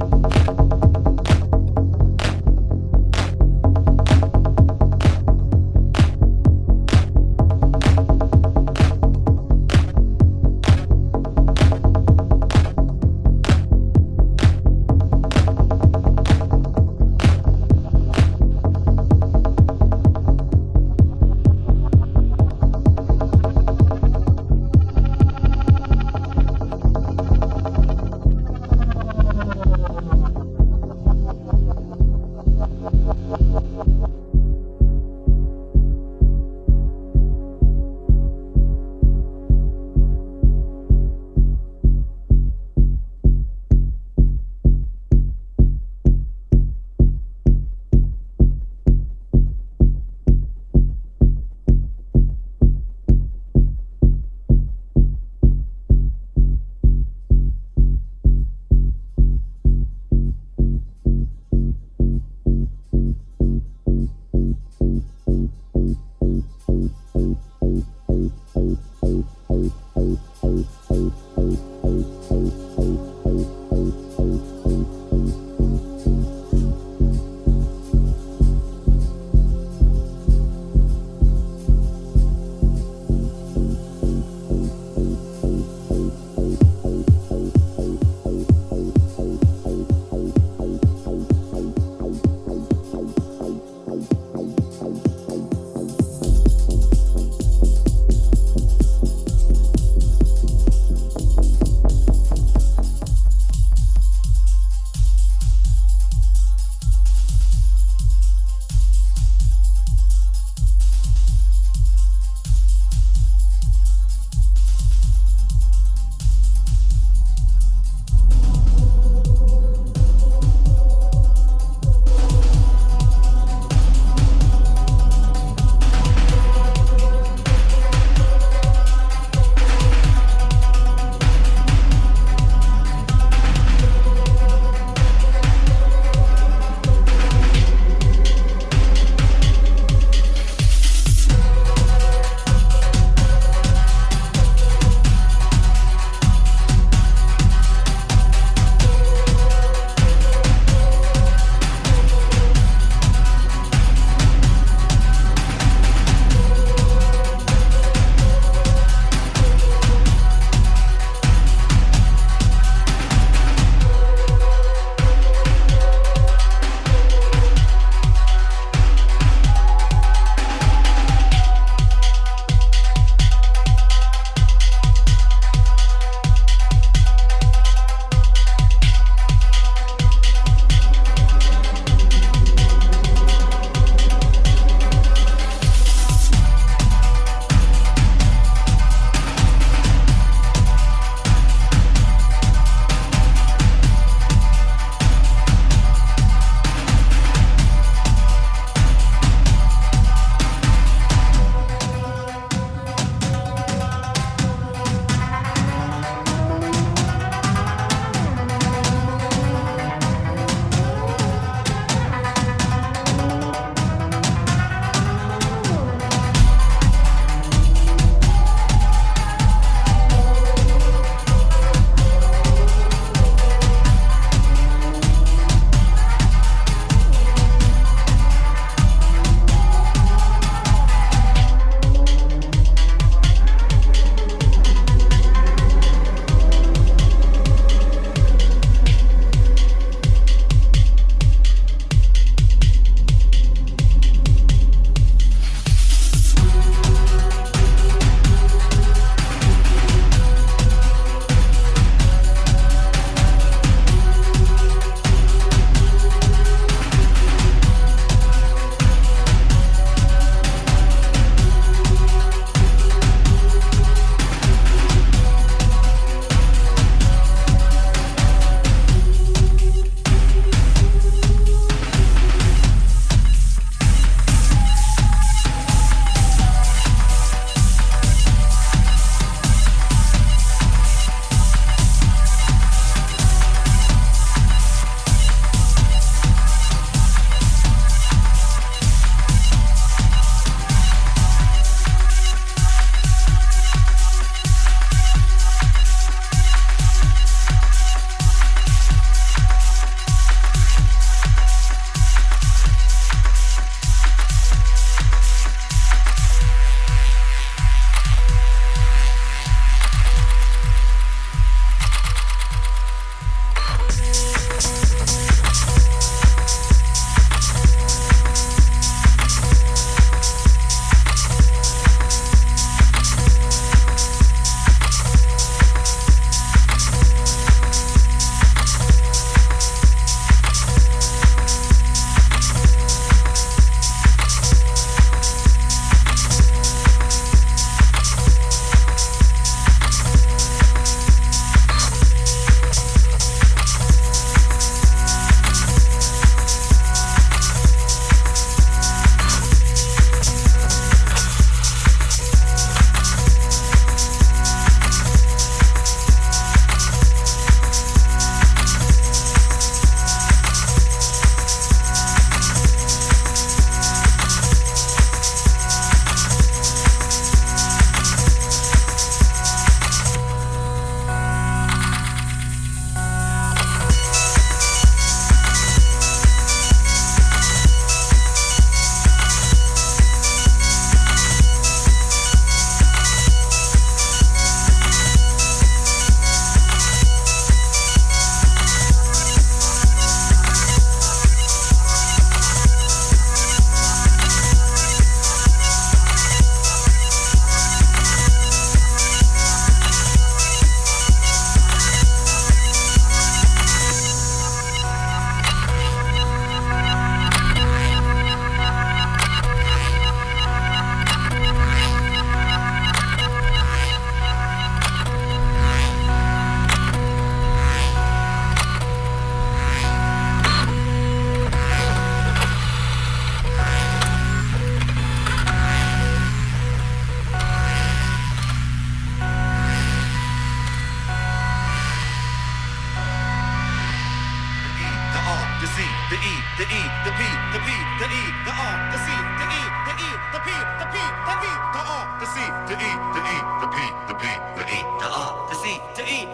Bye.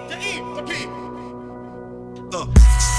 to E, to P. Uh.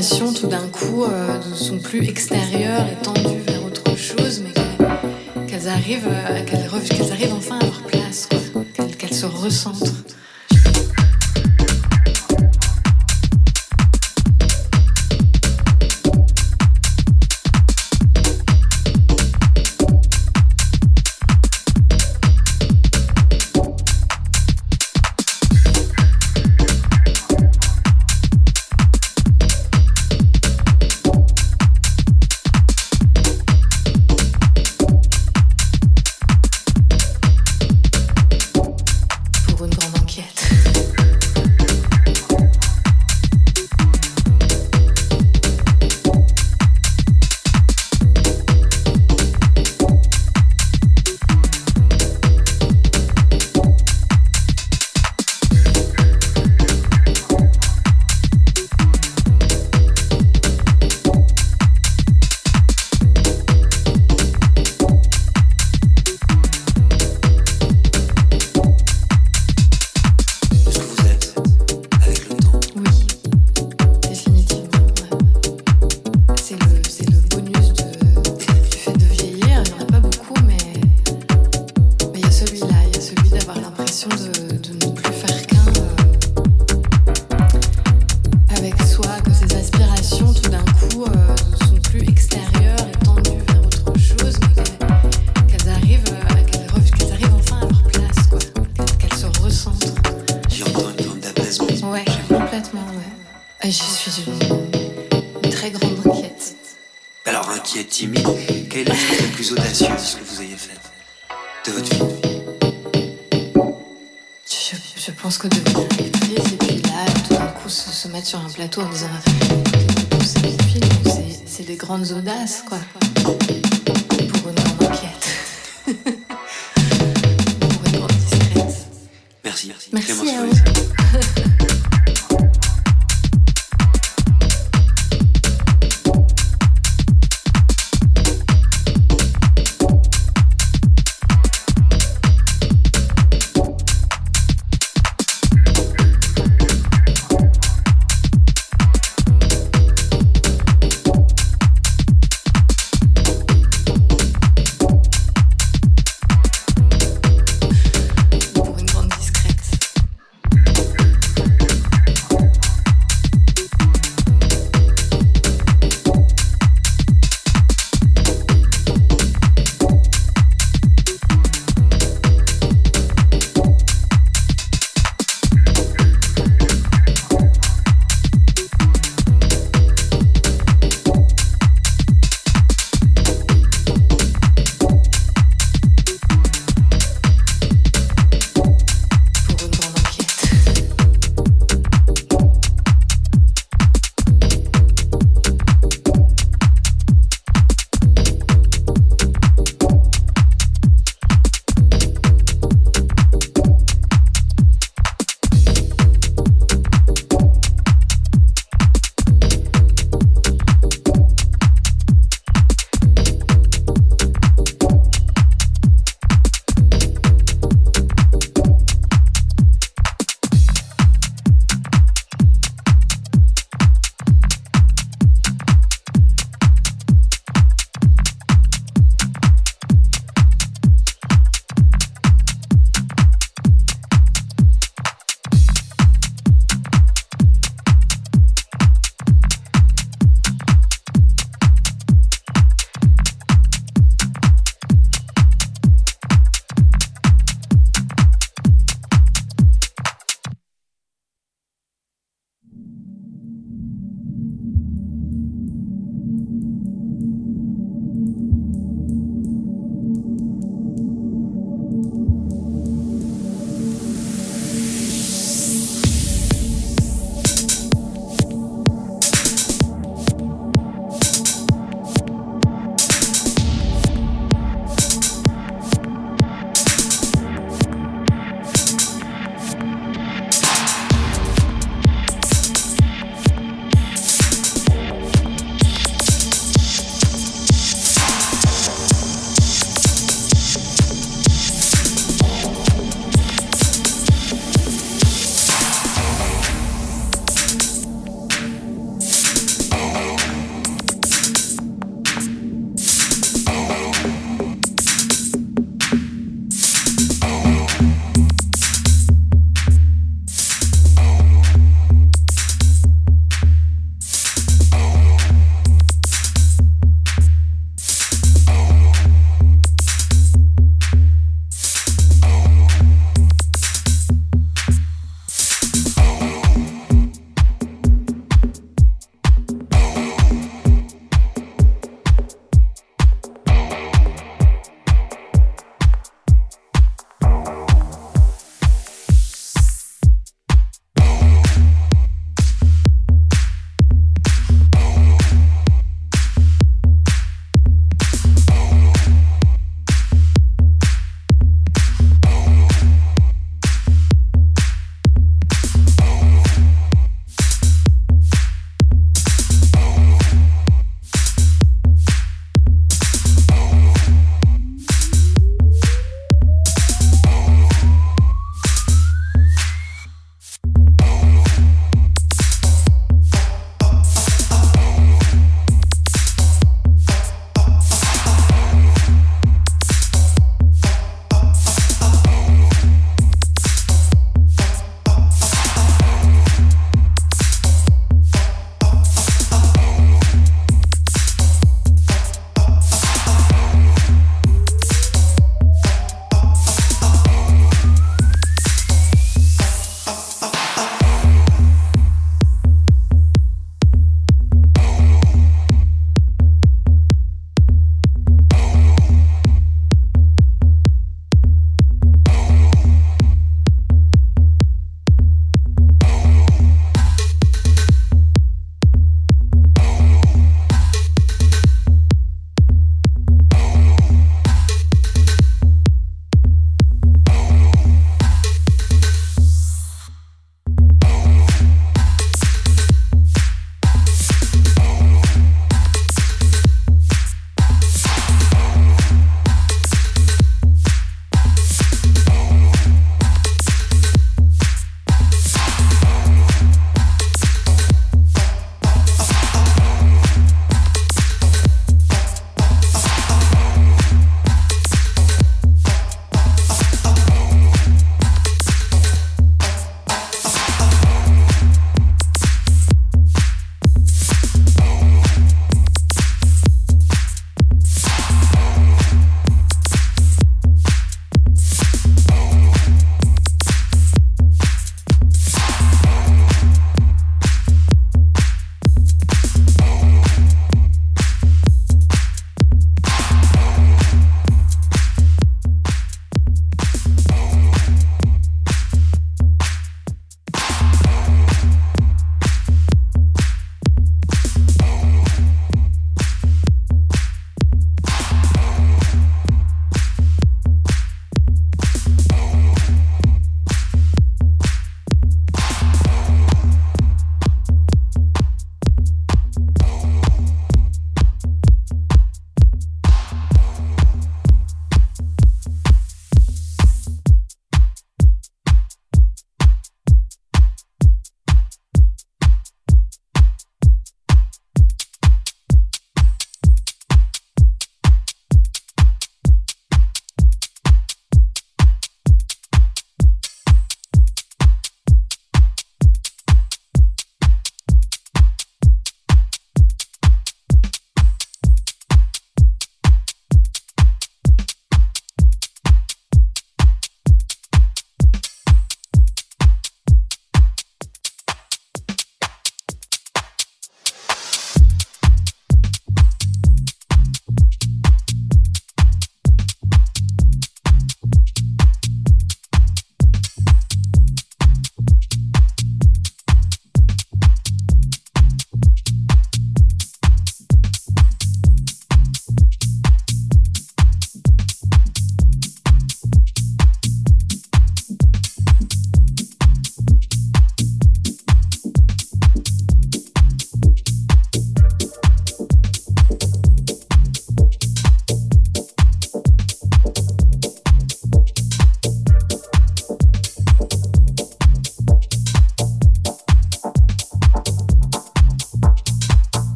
Tout d'un coup euh, ne sont plus extérieures et tendues vers autre chose, mais qu'elles arrivent, euh, arrivent enfin à leur place, qu'elles se recentrent. c'est des grandes audaces.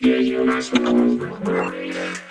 Yeah, you must know.